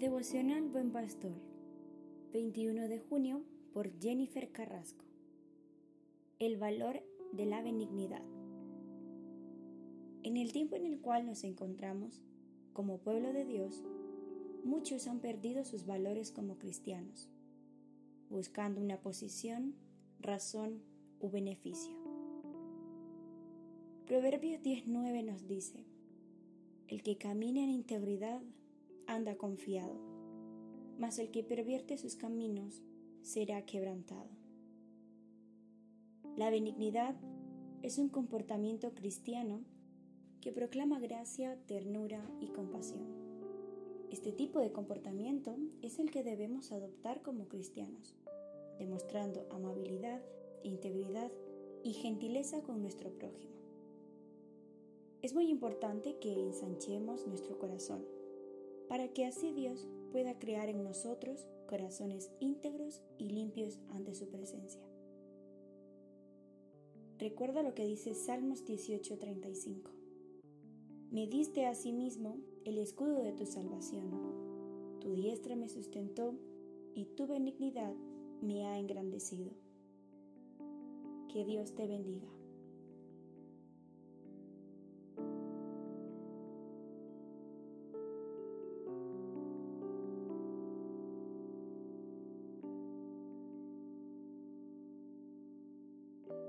Devocional Buen Pastor, 21 de junio por Jennifer Carrasco. El valor de la benignidad. En el tiempo en el cual nos encontramos, como pueblo de Dios, muchos han perdido sus valores como cristianos, buscando una posición, razón u beneficio. Proverbios 19 nos dice, El que camina en integridad anda confiado, mas el que pervierte sus caminos será quebrantado. La benignidad es un comportamiento cristiano que proclama gracia, ternura y compasión. Este tipo de comportamiento es el que debemos adoptar como cristianos, demostrando amabilidad, integridad y gentileza con nuestro prójimo. Es muy importante que ensanchemos nuestro corazón para que así Dios pueda crear en nosotros corazones íntegros y limpios ante su presencia. Recuerda lo que dice Salmos 18:35. Me diste a sí mismo el escudo de tu salvación. Tu diestra me sustentó y tu benignidad me ha engrandecido. Que Dios te bendiga.